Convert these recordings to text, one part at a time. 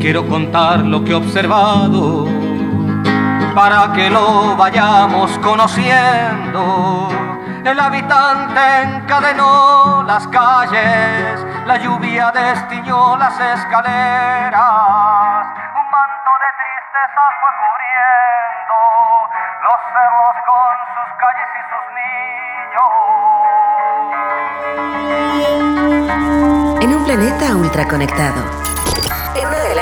quiero contar lo que he observado para que lo vayamos conociendo. El habitante encadenó las calles, la lluvia destiñó las escaleras, un manto de tristeza fue cubriendo los cerros con sus calles y sus niños. En un planeta ultraconectado,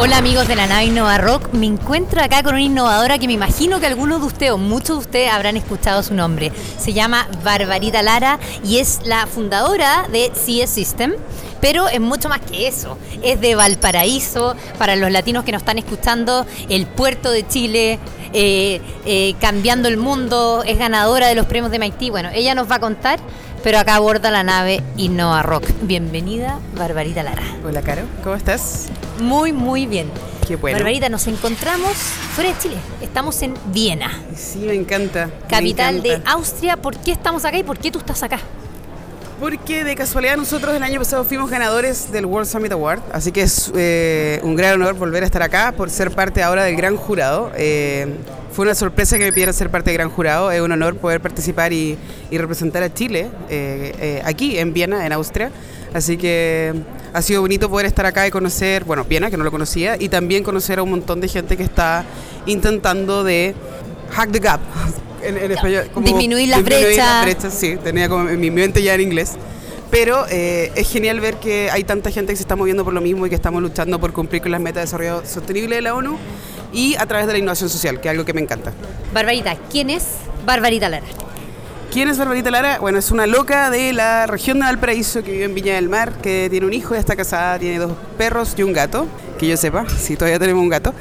Hola amigos de la nave Innova Rock, me encuentro acá con una innovadora que me imagino que algunos de ustedes o muchos de ustedes habrán escuchado su nombre. Se llama Barbarita Lara y es la fundadora de CS System, pero es mucho más que eso. Es de Valparaíso, para los latinos que nos están escuchando, el puerto de Chile, eh, eh, cambiando el mundo, es ganadora de los premios de MIT. Bueno, ella nos va a contar pero acá aborda la nave Innova Rock. Bienvenida, Barbarita Lara. Hola, Caro, ¿cómo estás? Muy, muy bien. Qué bueno. Barbarita, nos encontramos fuera de Chile. Estamos en Viena. Sí, me encanta. Capital de Austria. ¿Por qué estamos acá y por qué tú estás acá? Porque de casualidad nosotros el año pasado fuimos ganadores del World Summit Award, así que es eh, un gran honor volver a estar acá por ser parte ahora del gran jurado. Eh, fue una sorpresa que me pidieran ser parte del gran jurado, es un honor poder participar y, representar a Chile eh, aquí en Viena, en Austria. Así que ha sido bonito poder estar acá y conocer, bueno, Viena, que no lo conocía, y también conocer a un montón de gente que está intentando de hack the gap, disminuir las brechas. sí, tenía como mi mente ya en inglés. Pero eh, es genial ver que hay tanta gente que se está moviendo por lo mismo y que estamos luchando por cumplir con las metas de desarrollo sostenible de la ONU y a través de la innovación social, que es algo que me encanta. Barbarita, ¿quién es Barbarita Lara? ¿Quién es Barbarita Lara? Bueno, es una loca de la región de Valparaíso que vive en Viña del Mar, que tiene un hijo, ya está casada, tiene dos perros y un gato, que yo sepa, si todavía tenemos un gato.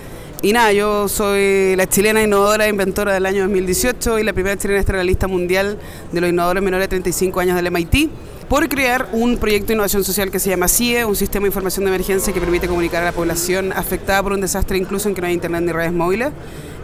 Y nada, yo soy la chilena innovadora e inventora del año 2018 y la primera chilena estar en la lista mundial de los innovadores menores de 35 años del MIT por crear un proyecto de innovación social que se llama CIE, un sistema de información de emergencia que permite comunicar a la población afectada por un desastre, incluso en que no hay internet ni redes móviles.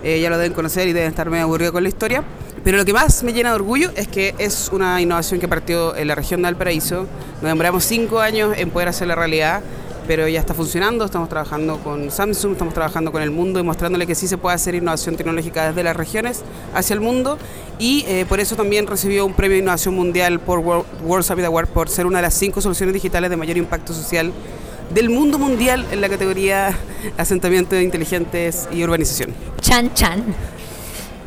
Eh, ya lo deben conocer y deben estar medio aburridos con la historia. Pero lo que más me llena de orgullo es que es una innovación que partió en la región de Valparaíso. Nos demoramos cinco años en poder hacer la realidad pero ya está funcionando, estamos trabajando con Samsung, estamos trabajando con el mundo y mostrándole que sí se puede hacer innovación tecnológica desde las regiones hacia el mundo y eh, por eso también recibió un premio de innovación mundial por World, World Summit Award por ser una de las cinco soluciones digitales de mayor impacto social del mundo mundial en la categoría asentamientos inteligentes y urbanización. Chan Chan.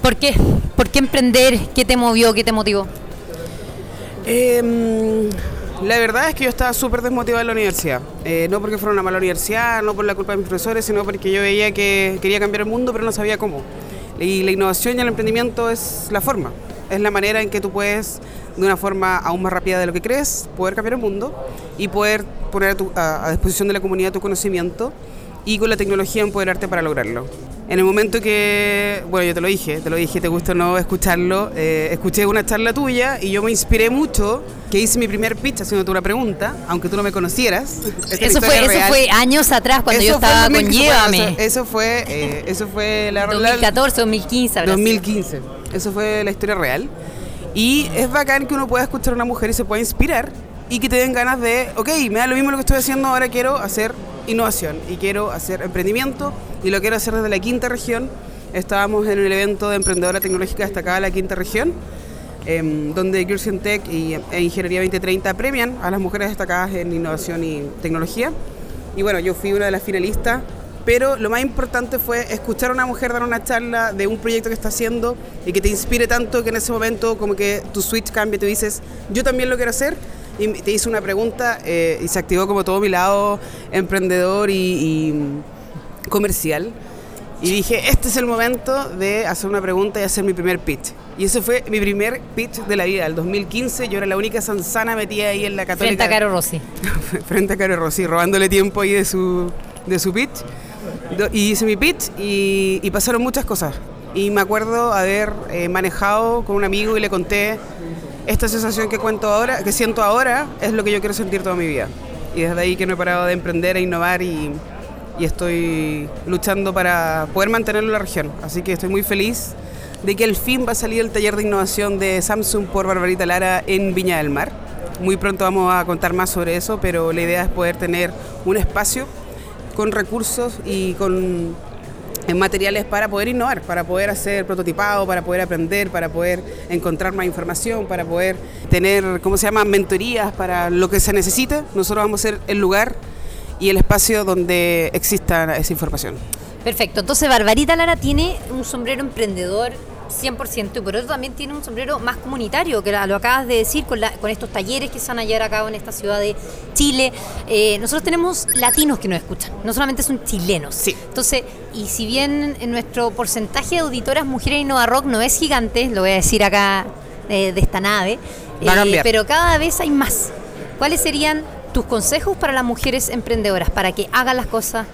¿Por qué? ¿Por qué emprender? ¿Qué te movió? ¿Qué te motivó? Eh, la verdad es que yo estaba súper desmotivada en la universidad. Eh, no porque fuera una mala universidad, no por la culpa de mis profesores, sino porque yo veía que quería cambiar el mundo, pero no sabía cómo. Y la innovación y el emprendimiento es la forma. Es la manera en que tú puedes, de una forma aún más rápida de lo que crees, poder cambiar el mundo y poder poner a, a disposición de la comunidad tu conocimiento y con la tecnología empoderarte para lograrlo. En el momento que, bueno, yo te lo dije, te lo dije, te gusta no escucharlo, eh, escuché una charla tuya y yo me inspiré mucho, que hice mi primer pitch haciéndote una pregunta, aunque tú no me conocieras. Eso fue, eso fue años atrás cuando yo estaba con Llévame. Eso, fue, eh, eso fue la 2014, 2015. 2015. Eso fue la historia real. Y es bacán que uno pueda escuchar a una mujer y se pueda inspirar y que te den ganas de, ok, me da lo mismo lo que estoy haciendo, ahora quiero hacer innovación y quiero hacer emprendimiento y lo quiero hacer desde la quinta región. Estábamos en el evento de emprendedora tecnológica destacada de la quinta región, em, donde Girls Tech y, e Ingeniería 2030 premian a las mujeres destacadas en innovación y tecnología. Y bueno, yo fui una de las finalistas, pero lo más importante fue escuchar a una mujer dar una charla de un proyecto que está haciendo y que te inspire tanto que en ese momento como que tu switch cambia tú dices, yo también lo quiero hacer y te hice una pregunta eh, y se activó como todo mi lado emprendedor y, comercial. Y dije, este es el momento de hacer una pregunta y hacer mi primer pitch. Y ese fue mi primer pitch de la vida. El 2015 yo era la única sanzana metida ahí en la católica. Frente a Caro Rossi. frente a Caro Rossi, robándole tiempo ahí de su, de su pitch. Y hice mi pitch y, y pasaron muchas cosas. Y me acuerdo haber eh, manejado con un amigo y le conté esta sensación que cuento ahora, que siento ahora, es lo que yo quiero sentir toda mi vida. Y desde ahí que no he parado de emprender e innovar y, y estoy luchando para poder mantenerlo en la región. Así que estoy muy feliz de que al fin va a salir el taller de innovación de Samsung por Barbarita Lara en Viña del Mar. Muy pronto vamos a contar más sobre eso, pero la idea es poder tener un espacio con recursos y con eh, materiales para poder innovar, para poder hacer prototipado, para poder aprender, para poder encontrar más información, para poder tener, ¿cómo se llama?, mentorías para lo que se necesite. Nosotros vamos a ser el lugar y el espacio donde exista esa información. Perfecto. Entonces, Barbarita Lara tiene un sombrero emprendedor 100% y por otro también tiene un sombrero más comunitario, que lo acabas de decir, con, la- con estos talleres que se van a llevar a cabo en esta ciudad de Chile. Eh, nosotros tenemos latinos que nos escuchan, no solamente son chilenos. Sí. Entonces, y si bien en nuestro porcentaje de auditoras mujeres Innova Rock no es gigante, lo voy a decir acá eh, de esta nave, eh, pero cada vez hay más. ¿Cuáles serían tus consejos para las mujeres emprendedoras, para que hagan las cosas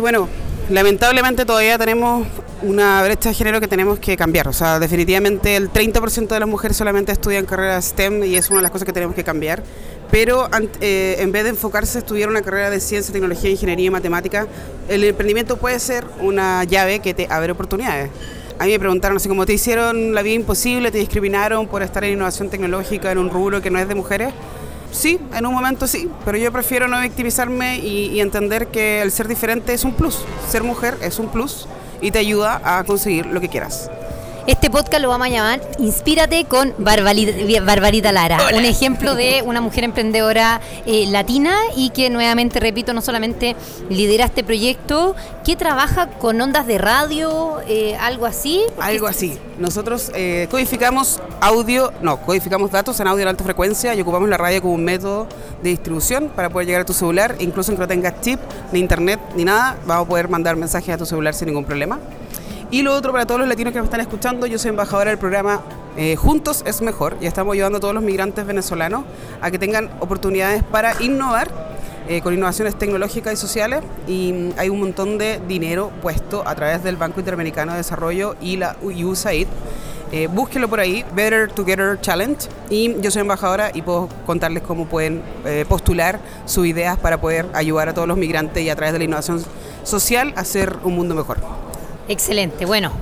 bueno, lamentablemente todavía tenemos una brecha de género que tenemos que cambiar. O sea, definitivamente el 30% de las mujeres solamente estudian carreras STEM y es una de las cosas que tenemos que cambiar. Pero eh, en vez de enfocarse a estudiar una carrera de ciencia, tecnología, ingeniería y matemática, el emprendimiento puede ser una llave que te abre oportunidades. A mí me preguntaron así como, ¿te hicieron la vida imposible? ¿Te discriminaron por estar en innovación tecnológica en un rubro que no es de mujeres? Sí, en un momento sí, pero yo prefiero no victimizarme y, entender que el ser diferente es un plus. Ser mujer es un plus y te ayuda a conseguir lo que quieras. Este podcast lo vamos a llamar Inspírate con Barbarita, Lara, un ejemplo de una mujer emprendedora eh, latina y que nuevamente, repito, no solamente lidera este proyecto, que trabaja con ondas de radio, eh, algo así. Algo así. Nosotros eh, codificamos audio, no, codificamos datos en audio de alta frecuencia y ocupamos la radio como un método de distribución para poder llegar a tu celular, incluso en que no tengas chip, ni internet, ni nada, vamos a poder mandar mensajes a tu celular sin ningún problema. Y lo otro, para todos los latinos que nos están escuchando, yo soy embajadora del programa eh, Juntos es Mejor y estamos ayudando a todos los migrantes venezolanos a que tengan oportunidades para innovar eh, con innovaciones tecnológicas y sociales y mm, hay un montón de dinero puesto a través del Banco Interamericano de Desarrollo y la USAID. Eh, búsquenlo por ahí, Better Together Challenge. Y yo soy embajadora y puedo contarles cómo pueden eh, postular sus ideas para poder ayudar a todos los migrantes y a través de la innovación social hacer un mundo mejor. Excelente. Bueno,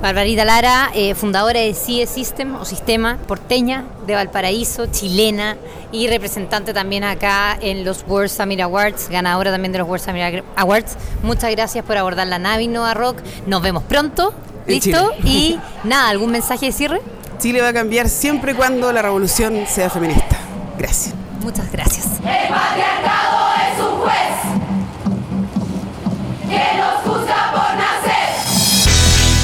Barbarita Lara, eh, fundadora de CIE System o Sistema Porteña de Valparaíso, chilena y representante también acá en los World Summit Awards, ganadora también de los World Summit Awards. Muchas gracias por abordar la nave Innova Rock. Nos vemos pronto. ¿Listo? Y nada, ¿algún mensaje de cierre? Chile va a cambiar siempre y cuando la revolución sea feminista. Gracias. Muchas gracias.